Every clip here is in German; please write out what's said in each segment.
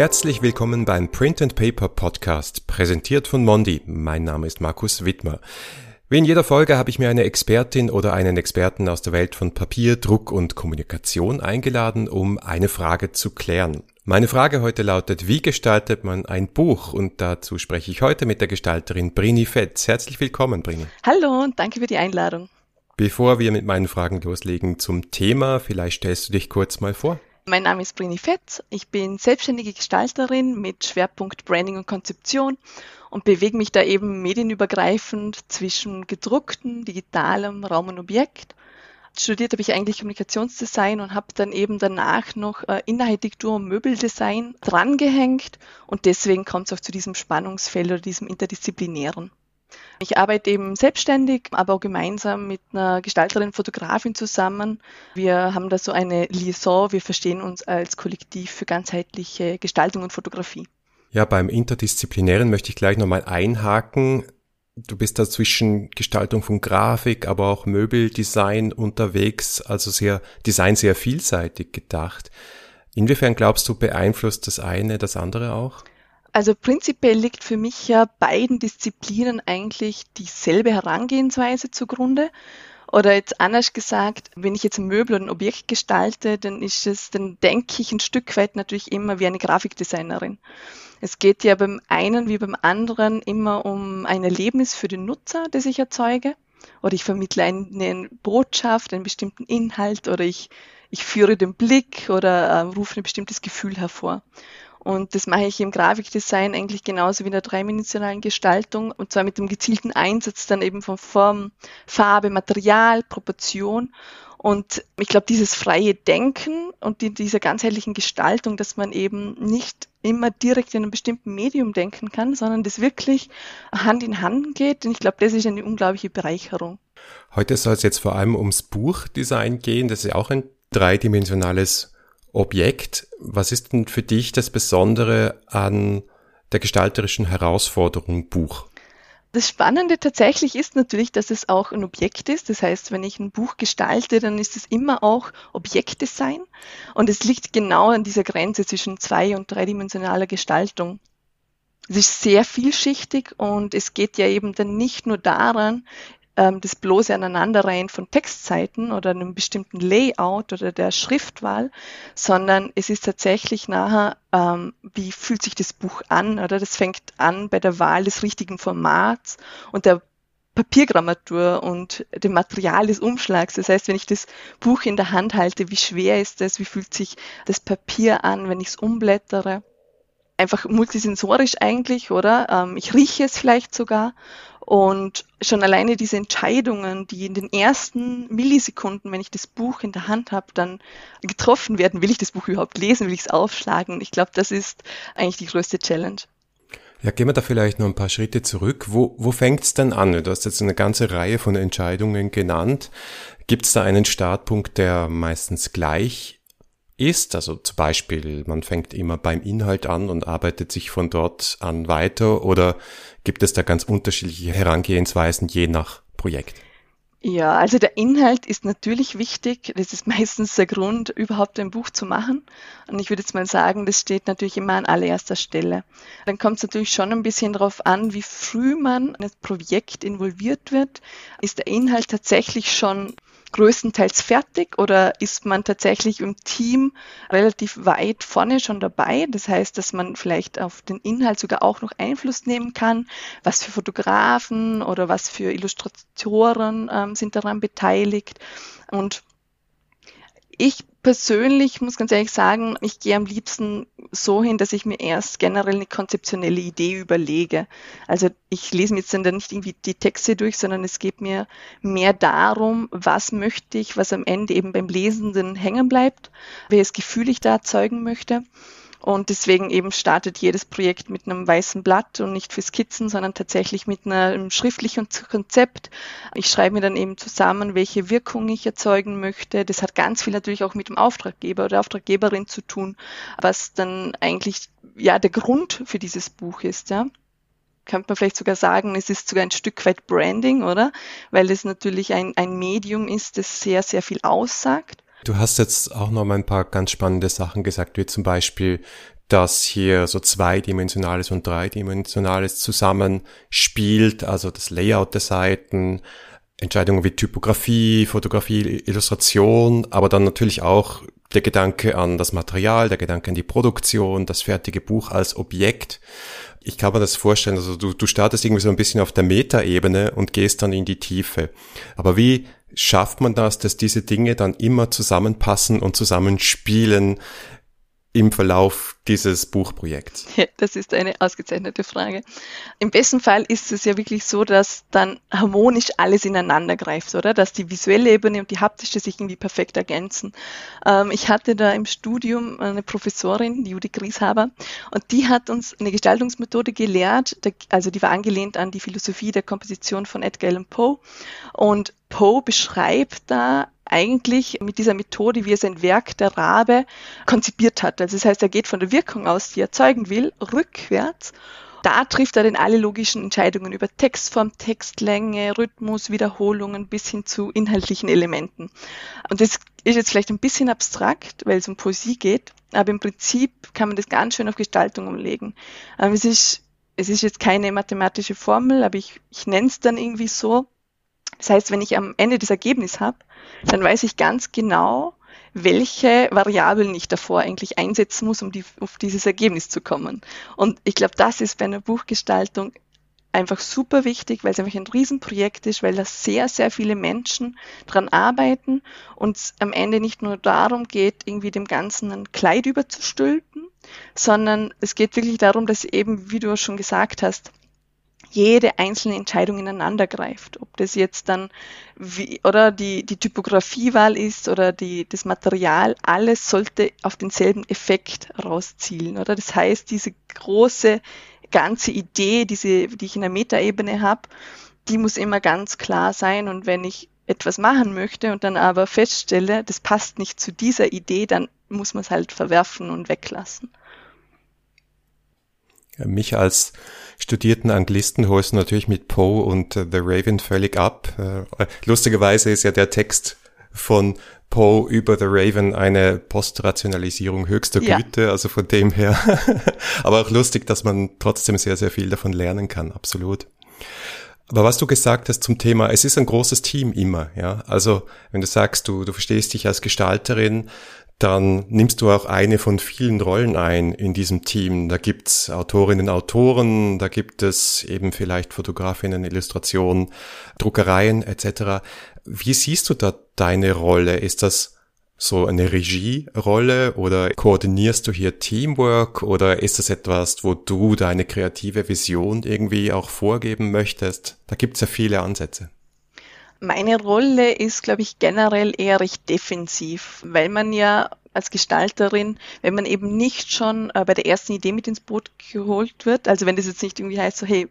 Herzlich willkommen beim Print and Paper Podcast, präsentiert von Mondi. Mein Name ist Markus Wittmer. Wie in jeder Folge habe ich mir eine Expertin oder einen Experten aus der Welt von Papier, Druck und Kommunikation eingeladen, um eine Frage zu klären. Meine Frage heute lautet, wie gestaltet man ein Buch? Und dazu spreche ich heute mit der Gestalterin Brini Fetz. Herzlich willkommen, Brini. Hallo und danke für die Einladung. Bevor wir mit meinen Fragen loslegen zum Thema, vielleicht stellst du dich kurz mal vor. Mein Name ist Brini Fetz. Ich bin selbstständige Gestalterin mit Schwerpunkt Branding und Konzeption und bewege mich da eben medienübergreifend zwischen gedrucktem, digitalem Raum und Objekt. Studiert habe ich eigentlich Kommunikationsdesign und habe dann eben danach noch äh, Innenarchitektur und Möbeldesign drangehängt und deswegen kommt es auch zu diesem Spannungsfeld oder diesem interdisziplinären. Ich arbeite eben selbstständig, aber auch gemeinsam mit einer Gestalterin, Fotografin zusammen. Wir haben da so eine Liaison, wir verstehen uns als Kollektiv für ganzheitliche Gestaltung und Fotografie. Ja, beim Interdisziplinären möchte ich gleich nochmal einhaken. Du bist da zwischen Gestaltung von Grafik, aber auch Möbeldesign unterwegs, also sehr, Design sehr vielseitig gedacht. Inwiefern glaubst du, beeinflusst das eine das andere auch? Also prinzipiell liegt für mich ja beiden Disziplinen eigentlich dieselbe Herangehensweise zugrunde. Oder jetzt anders gesagt, wenn ich jetzt ein Möbel oder ein Objekt gestalte, dann ist es, dann denke ich ein Stück weit natürlich immer wie eine Grafikdesignerin. Es geht ja beim einen wie beim anderen immer um ein Erlebnis für den Nutzer, das ich erzeuge. Oder ich vermittle eine Botschaft, einen bestimmten Inhalt oder ich, ich führe den Blick oder äh, rufe ein bestimmtes Gefühl hervor. Und das mache ich im Grafikdesign eigentlich genauso wie in der dreidimensionalen Gestaltung und zwar mit dem gezielten Einsatz dann eben von Form, Farbe, Material, Proportion. Und ich glaube, dieses freie Denken und die, dieser ganzheitlichen Gestaltung, dass man eben nicht immer direkt in einem bestimmten Medium denken kann, sondern das wirklich Hand in Hand geht. Und ich glaube, das ist eine unglaubliche Bereicherung. Heute soll es jetzt vor allem ums Buchdesign gehen. Das ist ja auch ein dreidimensionales Objekt. Was ist denn für dich das Besondere an der gestalterischen Herausforderung Buch? Das Spannende tatsächlich ist natürlich, dass es auch ein Objekt ist. Das heißt, wenn ich ein Buch gestalte, dann ist es immer auch Objektdesign. Und es liegt genau an dieser Grenze zwischen zwei- und dreidimensionaler Gestaltung. Es ist sehr vielschichtig und es geht ja eben dann nicht nur daran, ähm, das bloße Aneinanderreihen von Textseiten oder einem bestimmten Layout oder der Schriftwahl, sondern es ist tatsächlich nachher, ähm, wie fühlt sich das Buch an, oder das fängt an bei der Wahl des richtigen Formats und der Papiergrammatur und dem Material des Umschlags. Das heißt, wenn ich das Buch in der Hand halte, wie schwer ist es, wie fühlt sich das Papier an, wenn ich es umblättere? Einfach multisensorisch eigentlich, oder? Ähm, ich rieche es vielleicht sogar und schon alleine diese Entscheidungen, die in den ersten Millisekunden, wenn ich das Buch in der Hand habe, dann getroffen werden, will ich das Buch überhaupt lesen, will ich es aufschlagen? Ich glaube, das ist eigentlich die größte Challenge. Ja, gehen wir da vielleicht noch ein paar Schritte zurück. Wo, wo fängt es denn an? Du hast jetzt eine ganze Reihe von Entscheidungen genannt. Gibt es da einen Startpunkt, der meistens gleich ist. Also zum Beispiel, man fängt immer beim Inhalt an und arbeitet sich von dort an weiter oder gibt es da ganz unterschiedliche Herangehensweisen je nach Projekt? Ja, also der Inhalt ist natürlich wichtig. Das ist meistens der Grund, überhaupt ein Buch zu machen. Und ich würde jetzt mal sagen, das steht natürlich immer an allererster Stelle. Dann kommt es natürlich schon ein bisschen darauf an, wie früh man in das Projekt involviert wird. Ist der Inhalt tatsächlich schon größtenteils fertig oder ist man tatsächlich im Team relativ weit vorne schon dabei? Das heißt, dass man vielleicht auf den Inhalt sogar auch noch Einfluss nehmen kann. Was für Fotografen oder was für Illustratoren ähm, sind daran beteiligt? Und ich persönlich muss ganz ehrlich sagen, ich gehe am liebsten so hin, dass ich mir erst generell eine konzeptionelle Idee überlege. Also ich lese mir jetzt dann nicht irgendwie die Texte durch, sondern es geht mir mehr darum, was möchte ich, was am Ende eben beim Lesenden hängen bleibt, welches Gefühl ich da erzeugen möchte. Und deswegen eben startet jedes Projekt mit einem weißen Blatt und nicht für Skizzen, sondern tatsächlich mit einem schriftlichen Konzept. Ich schreibe mir dann eben zusammen, welche Wirkung ich erzeugen möchte. Das hat ganz viel natürlich auch mit dem Auftraggeber oder Auftraggeberin zu tun, was dann eigentlich ja der Grund für dieses Buch ist, ja könnte man vielleicht sogar sagen, es ist sogar ein Stück weit Branding, oder? Weil es natürlich ein, ein Medium ist, das sehr, sehr viel aussagt. Du hast jetzt auch noch mal ein paar ganz spannende Sachen gesagt, wie zum Beispiel, dass hier so zweidimensionales und dreidimensionales zusammenspielt, also das Layout der Seiten, Entscheidungen wie Typografie, Fotografie, Illustration, aber dann natürlich auch der Gedanke an das Material, der Gedanke an die Produktion, das fertige Buch als Objekt. Ich kann mir das vorstellen, also du, du startest irgendwie so ein bisschen auf der Metaebene und gehst dann in die Tiefe. Aber wie schafft man das, dass diese Dinge dann immer zusammenpassen und zusammenspielen? im Verlauf dieses Buchprojekts? Ja, das ist eine ausgezeichnete Frage. Im besten Fall ist es ja wirklich so, dass dann harmonisch alles ineinander greift, oder? Dass die visuelle Ebene und die haptische sich irgendwie perfekt ergänzen. Ähm, ich hatte da im Studium eine Professorin, die Judy Grieshaber, und die hat uns eine Gestaltungsmethode gelehrt, also die war angelehnt an die Philosophie der Komposition von Edgar Allan Poe. Und Poe beschreibt da eigentlich mit dieser Methode, wie er sein Werk der Rabe konzipiert hat. Also das heißt, er geht von der Wirkung aus, die er zeugen will, rückwärts. Da trifft er dann alle logischen Entscheidungen über Textform, Textlänge, Rhythmus, Wiederholungen bis hin zu inhaltlichen Elementen. Und das ist jetzt vielleicht ein bisschen abstrakt, weil es um Poesie geht, aber im Prinzip kann man das ganz schön auf Gestaltung umlegen. Es ist, es ist jetzt keine mathematische Formel, aber ich, ich nenne es dann irgendwie so. Das heißt, wenn ich am Ende das Ergebnis habe, dann weiß ich ganz genau, welche Variablen ich davor eigentlich einsetzen muss, um die, auf dieses Ergebnis zu kommen. Und ich glaube, das ist bei einer Buchgestaltung einfach super wichtig, weil es einfach ein Riesenprojekt ist, weil da sehr, sehr viele Menschen dran arbeiten und es am Ende nicht nur darum geht, irgendwie dem Ganzen ein Kleid überzustülpen, sondern es geht wirklich darum, dass eben, wie du schon gesagt hast, jede einzelne Entscheidung ineinander greift. Ob das jetzt dann wie, oder die, die Typografiewahl ist oder die, das Material, alles sollte auf denselben Effekt rauszielen. Oder das heißt, diese große ganze Idee, diese, die ich in der Metaebene habe, die muss immer ganz klar sein. Und wenn ich etwas machen möchte und dann aber feststelle, das passt nicht zu dieser Idee, dann muss man es halt verwerfen und weglassen. Mich als studierten Anglisten holst du natürlich mit Poe und uh, The Raven völlig ab. Uh, lustigerweise ist ja der Text von Poe über The Raven eine Postrationalisierung höchster ja. Güte, also von dem her. Aber auch lustig, dass man trotzdem sehr, sehr viel davon lernen kann, absolut. Aber was du gesagt hast zum Thema, es ist ein großes Team immer, ja. Also, wenn du sagst, du, du verstehst dich als Gestalterin, dann nimmst du auch eine von vielen Rollen ein in diesem Team. Da gibt's Autorinnen, Autoren, da gibt es eben vielleicht Fotografinnen, Illustrationen, Druckereien etc. Wie siehst du da deine Rolle? Ist das so eine Regierolle oder koordinierst du hier Teamwork oder ist das etwas, wo du deine kreative Vision irgendwie auch vorgeben möchtest? Da gibt's ja viele Ansätze. Meine Rolle ist, glaube ich, generell eher recht defensiv, weil man ja als Gestalterin, wenn man eben nicht schon äh, bei der ersten Idee mit ins Boot geholt wird, also wenn das jetzt nicht irgendwie heißt, so hey,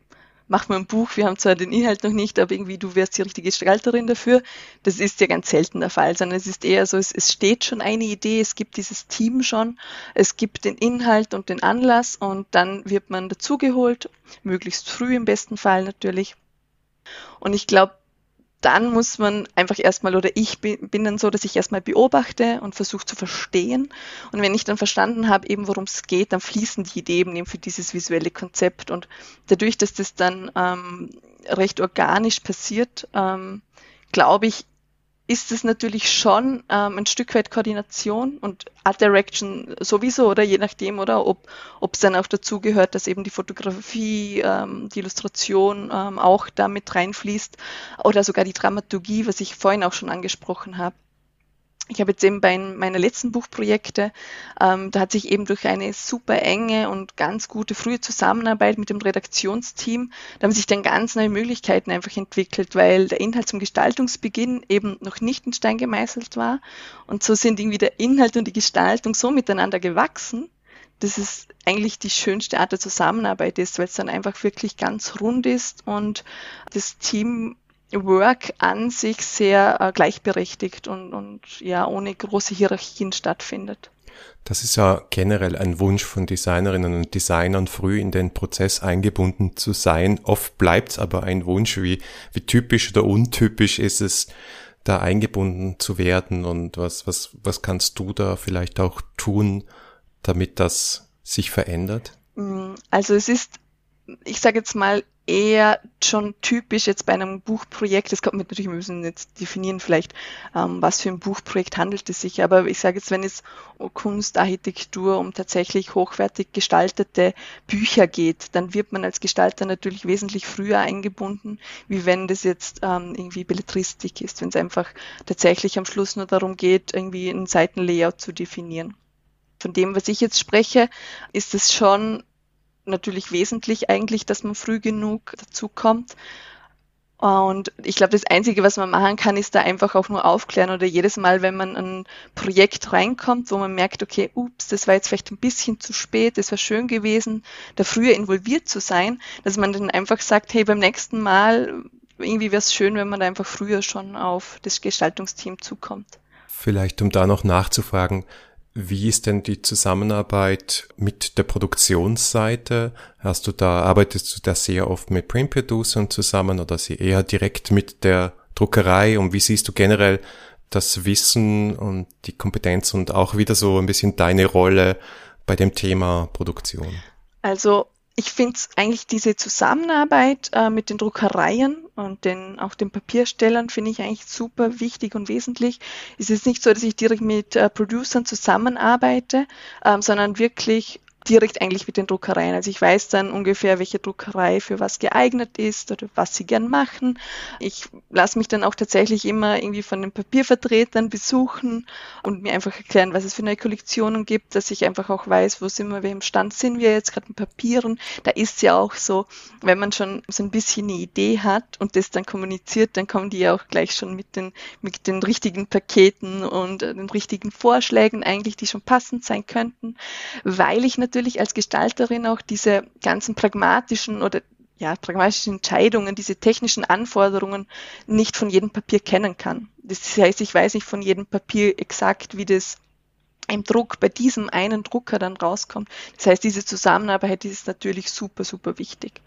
mach mal ein Buch, wir haben zwar den Inhalt noch nicht, aber irgendwie du wärst die richtige Gestalterin dafür, das ist ja ganz selten der Fall, sondern es ist eher so, es, es steht schon eine Idee, es gibt dieses Team schon, es gibt den Inhalt und den Anlass und dann wird man dazugeholt, möglichst früh im besten Fall natürlich. Und ich glaube, dann muss man einfach erstmal, oder ich bin, dann so, dass ich erstmal beobachte und versuche zu verstehen. Und wenn ich dann verstanden habe, eben worum es geht, dann fließen die Ideen eben für dieses visuelle Konzept. Und dadurch, dass das dann ähm, recht organisch passiert, ähm, glaube ich, ist es natürlich schon ähm, ein Stück weit Koordination und Art Direction sowieso, oder? Je nachdem, oder? Ob ob es dann auch dazu gehört, dass eben die Fotografie, ähm, die Illustration ähm, auch damit reinfließt. Oder sogar die Dramaturgie, was ich vorhin auch schon angesprochen habe. Ich habe jetzt eben bei meiner letzten Buchprojekte, ähm, da hat sich eben durch eine super enge und ganz gute frühe Zusammenarbeit mit dem Redaktionsteam, da haben sich dann ganz neue Möglichkeiten einfach entwickelt, weil der Inhalt zum Gestaltungsbeginn eben noch nicht in Stein gemeißelt war. Und so sind irgendwie der Inhalt und die Gestaltung so miteinander gewachsen, dass es eigentlich die schönste Art der Zusammenarbeit ist, weil es dann einfach wirklich ganz rund ist und das Team Work an sich sehr äh, gleichberechtigt und, und ja ohne große Hierarchien stattfindet. Das ist ja generell ein Wunsch von Designerinnen und Designern, früh in den Prozess eingebunden zu sein. Oft bleibt es aber ein Wunsch, wie, wie typisch oder untypisch ist es, da eingebunden zu werden und was, was, was kannst du da vielleicht auch tun, damit das sich verändert? Mm, also es ist, ich sage jetzt mal, eher schon typisch jetzt bei einem Buchprojekt. Es kommt mit natürlich, wir müssen jetzt definieren vielleicht, ähm, was für ein Buchprojekt handelt es sich. Aber ich sage jetzt, wenn es um Kunst, Architektur, um tatsächlich hochwertig gestaltete Bücher geht, dann wird man als Gestalter natürlich wesentlich früher eingebunden, wie wenn das jetzt ähm, irgendwie Belletristik ist, wenn es einfach tatsächlich am Schluss nur darum geht, irgendwie ein Seitenlayout zu definieren. Von dem, was ich jetzt spreche, ist es schon natürlich wesentlich eigentlich, dass man früh genug dazu kommt. Und ich glaube, das Einzige, was man machen kann, ist da einfach auch nur aufklären oder jedes Mal, wenn man ein Projekt reinkommt, wo man merkt, okay, ups, das war jetzt vielleicht ein bisschen zu spät, das wäre schön gewesen, da früher involviert zu sein, dass man dann einfach sagt, hey, beim nächsten Mal, irgendwie wäre es schön, wenn man da einfach früher schon auf das Gestaltungsteam zukommt. Vielleicht, um da noch nachzufragen, wie ist denn die Zusammenarbeit mit der Produktionsseite? Hast du da, arbeitest du da sehr oft mit Print Producern zusammen oder sie eher direkt mit der Druckerei? Und wie siehst du generell das Wissen und die Kompetenz und auch wieder so ein bisschen deine Rolle bei dem Thema Produktion? Also ich finde eigentlich diese Zusammenarbeit äh, mit den Druckereien und den, auch den Papierstellern finde ich eigentlich super wichtig und wesentlich. Es ist nicht so, dass ich direkt mit äh, Producern zusammenarbeite, ähm, sondern wirklich direkt eigentlich mit den Druckereien. Also ich weiß dann ungefähr, welche Druckerei für was geeignet ist oder was sie gern machen. Ich lasse mich dann auch tatsächlich immer irgendwie von den Papiervertretern besuchen und mir einfach erklären, was es für neue Kollektionen gibt, dass ich einfach auch weiß, wo sind wir, welchem Stand sind wir jetzt gerade in Papieren. Da ist es ja auch so, wenn man schon so ein bisschen eine Idee hat und das dann kommuniziert, dann kommen die ja auch gleich schon mit den, mit den richtigen Paketen und äh, den richtigen Vorschlägen eigentlich, die schon passend sein könnten, weil ich natürlich natürlich als Gestalterin auch diese ganzen pragmatischen oder ja, pragmatischen Entscheidungen, diese technischen Anforderungen nicht von jedem Papier kennen kann. Das heißt, ich weiß nicht von jedem Papier exakt, wie das im Druck bei diesem einen Drucker dann rauskommt. Das heißt, diese Zusammenarbeit ist natürlich super, super wichtig.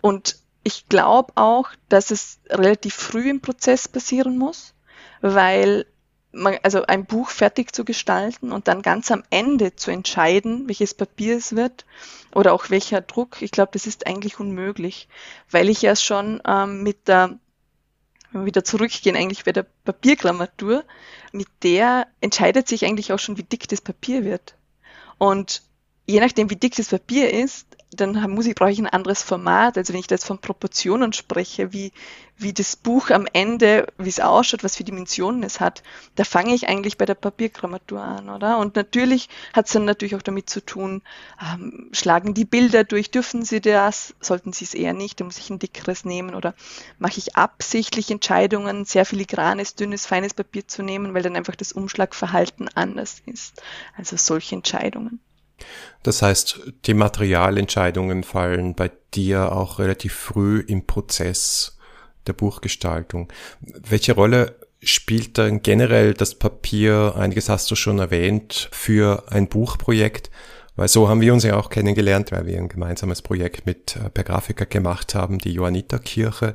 Und ich glaube auch, dass es relativ früh im Prozess passieren muss, weil also ein Buch fertig zu gestalten und dann ganz am Ende zu entscheiden, welches Papier es wird oder auch welcher Druck, ich glaube, das ist eigentlich unmöglich, weil ich ja schon ähm, mit der, wenn wir wieder zurückgehen, eigentlich bei der Papiergrammatur, mit der entscheidet sich eigentlich auch schon, wie dick das Papier wird. Und je nachdem, wie dick das Papier ist, dann muss ich, brauche ich ein anderes Format. Also wenn ich jetzt von Proportionen spreche, wie, wie das Buch am Ende, wie es ausschaut, was für Dimensionen es hat, da fange ich eigentlich bei der Papiergrammatur an, oder? Und natürlich hat es dann natürlich auch damit zu tun, ähm, schlagen die Bilder durch, dürfen sie das, sollten sie es eher nicht, dann muss ich ein dickeres nehmen oder mache ich absichtlich Entscheidungen, sehr filigranes, dünnes, feines Papier zu nehmen, weil dann einfach das Umschlagverhalten anders ist. Also solche Entscheidungen. Das heißt, die Materialentscheidungen fallen bei dir auch relativ früh im Prozess der Buchgestaltung. Welche Rolle spielt dann generell das Papier, einiges hast du schon erwähnt, für ein Buchprojekt? Weil so haben wir uns ja auch kennengelernt, weil wir ein gemeinsames Projekt mit äh, Per Grafiker gemacht haben, die Johanniterkirche.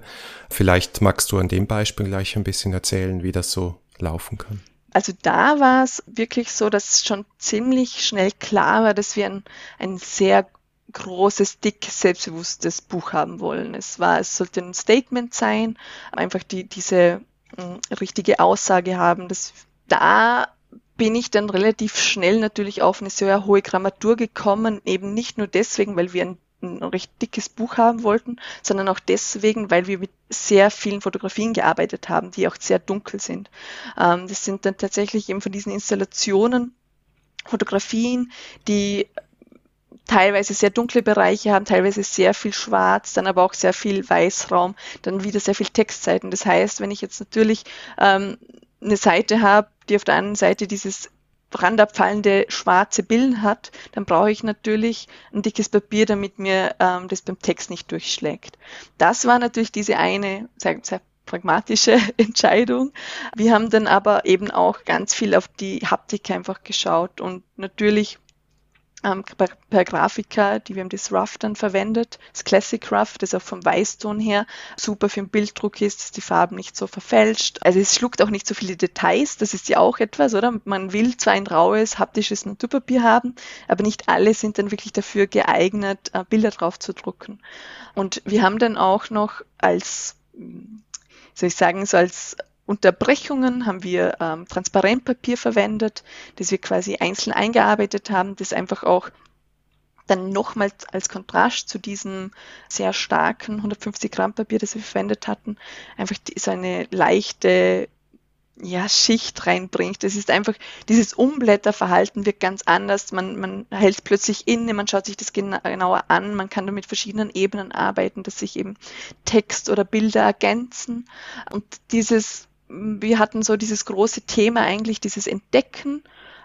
Vielleicht magst du an dem Beispiel gleich ein bisschen erzählen, wie das so laufen kann. Also da war es wirklich so, dass schon ziemlich schnell klar war, dass wir ein, ein sehr großes, dick, selbstbewusstes Buch haben wollen. Es war, es sollte ein Statement sein, einfach die, diese mh, hm, richtige Aussage haben. dass da bin ich dann relativ schnell natürlich auf eine sehr hohe Grammatur gekommen, eben nicht nur deswegen, weil wir ein ein recht dickes Buch haben wollten, sondern auch deswegen, weil wir mit sehr vielen Fotografien gearbeitet haben, die auch sehr dunkel sind. Ähm, das sind dann tatsächlich eben von diesen Installationen Fotografien, die teilweise sehr dunkle Bereiche haben, teilweise sehr viel Schwarz, dann aber auch sehr viel Weißraum, dann wieder sehr viel Textseiten. Das heißt, wenn ich jetzt natürlich ähm, eine Seite habe, die auf der einen Seite dieses randabfallende schwarze Billen hat, dann brauche ich natürlich ein dickes Papier, damit mir ähm, das beim Text nicht durchschlägt. Das war natürlich diese eine sehr, sehr pragmatische Entscheidung. Wir haben dann aber eben auch ganz viel auf die Haptik einfach geschaut und natürlich ähm, per, per Grafiker, die wir haben das Rough dann verwendet, das Classic Rough, das auch vom Weißton her super für den Bilddruck ist, dass die Farben nicht so verfälscht. Also es schluckt auch nicht so viele Details, das ist ja auch etwas, oder? Man will zwar ein raues, haptisches Naturpapier haben, aber nicht alle sind dann wirklich dafür geeignet, äh, Bilder drauf zu drucken. Und wir haben dann auch noch als, soll ich sagen, so als Unterbrechungen haben wir ähm, Transparentpapier verwendet, das wir quasi einzeln eingearbeitet haben, das einfach auch dann nochmals als Kontrast zu diesem sehr starken 150 Gramm Papier, das wir verwendet hatten, einfach so eine leichte ja, Schicht reinbringt. Es ist einfach, dieses Umblätterverhalten wird ganz anders. Man, man hält plötzlich inne, man schaut sich das genauer an, man kann da mit verschiedenen Ebenen arbeiten, dass sich eben Text oder Bilder ergänzen. Und dieses wir hatten so dieses große Thema eigentlich, dieses Entdecken,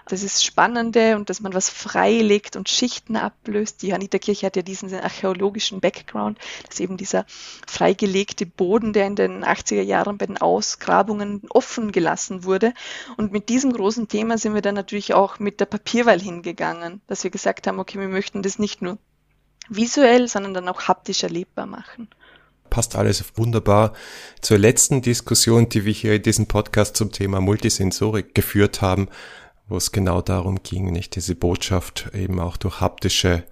das ist Spannende und dass man was freilegt und Schichten ablöst. Die Anita Kirche hat ja diesen archäologischen Background, dass eben dieser freigelegte Boden, der in den 80er Jahren bei den Ausgrabungen offen gelassen wurde. Und mit diesem großen Thema sind wir dann natürlich auch mit der Papierwahl hingegangen, dass wir gesagt haben, okay, wir möchten das nicht nur visuell, sondern dann auch haptisch erlebbar machen passt alles wunderbar zur letzten Diskussion, die wir hier in diesem Podcast zum Thema Multisensorik geführt haben, wo es genau darum ging, nicht diese Botschaft eben auch durch haptische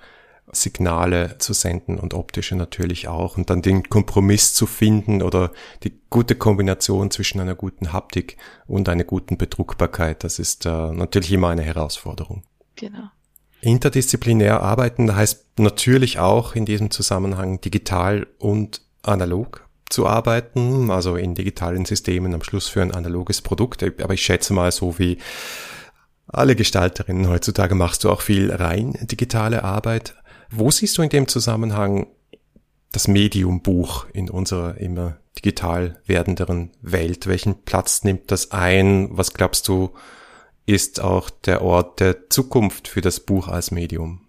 Signale zu senden und optische natürlich auch und dann den Kompromiss zu finden oder die gute Kombination zwischen einer guten Haptik und einer guten Bedruckbarkeit. Das ist äh, natürlich immer eine Herausforderung. Genau. Interdisziplinär arbeiten heißt natürlich auch in diesem Zusammenhang digital und analog zu arbeiten, also in digitalen Systemen am Schluss für ein analoges Produkt. Aber ich schätze mal, so wie alle Gestalterinnen heutzutage machst du auch viel rein digitale Arbeit. Wo siehst du in dem Zusammenhang das Medium Buch in unserer immer digital werdenderen Welt? Welchen Platz nimmt das ein? Was glaubst du, ist auch der Ort der Zukunft für das Buch als Medium?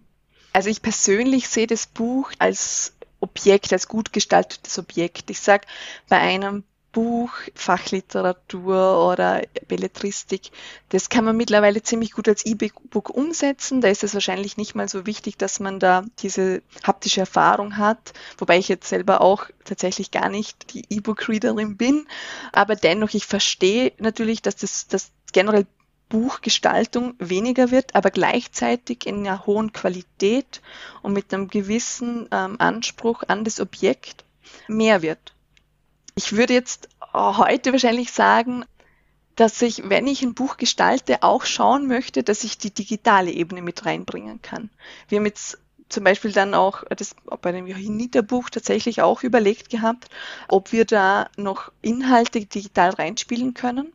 Also ich persönlich sehe das Buch als Objekt, als gut gestaltetes Objekt. Ich sage, bei einem Buch, Fachliteratur oder Belletristik, das kann man mittlerweile ziemlich gut als E-Book umsetzen. Da ist es wahrscheinlich nicht mal so wichtig, dass man da diese haptische Erfahrung hat, wobei ich jetzt selber auch tatsächlich gar nicht die E-Book-Readerin bin. Aber dennoch, ich verstehe natürlich, dass das dass generell Buchgestaltung weniger wird, aber gleichzeitig in einer hohen Qualität und mit einem gewissen ähm, Anspruch an das Objekt mehr wird. Ich würde jetzt heute wahrscheinlich sagen, dass ich, wenn ich ein Buch gestalte, auch schauen möchte, dass ich die digitale Ebene mit reinbringen kann. Wir haben jetzt zum Beispiel dann auch das bei dem Johanniter-Buch tatsächlich auch überlegt gehabt, ob wir da noch Inhalte digital reinspielen können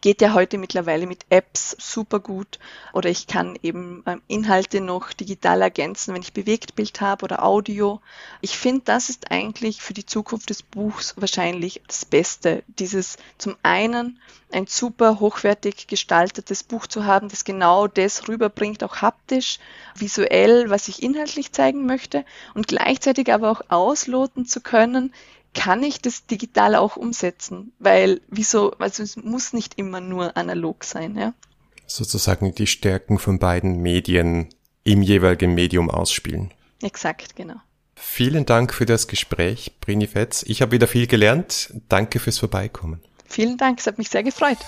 geht ja heute mittlerweile mit Apps super gut oder ich kann eben ähm, Inhalte noch digital ergänzen, wenn ich Bewegtbild habe oder Audio. Ich finde, das ist eigentlich für die Zukunft des Buchs wahrscheinlich das Beste. Dieses zum einen ein super hochwertig gestaltetes Buch zu haben, das genau das rüberbringt, auch haptisch, visuell, was ich inhaltlich zeigen möchte und gleichzeitig aber auch ausloten zu können, kann ich das digital auch umsetzen? Weil wieso, also es muss nicht immer nur analog sein, ja. Sozusagen die Stärken von beiden Medien im jeweiligen Medium ausspielen. Exakt, genau. Vielen Dank für das Gespräch, Brini Fetz. Ich habe wieder viel gelernt. Danke fürs Vorbeikommen. Vielen Dank, es hat mich sehr gefreut.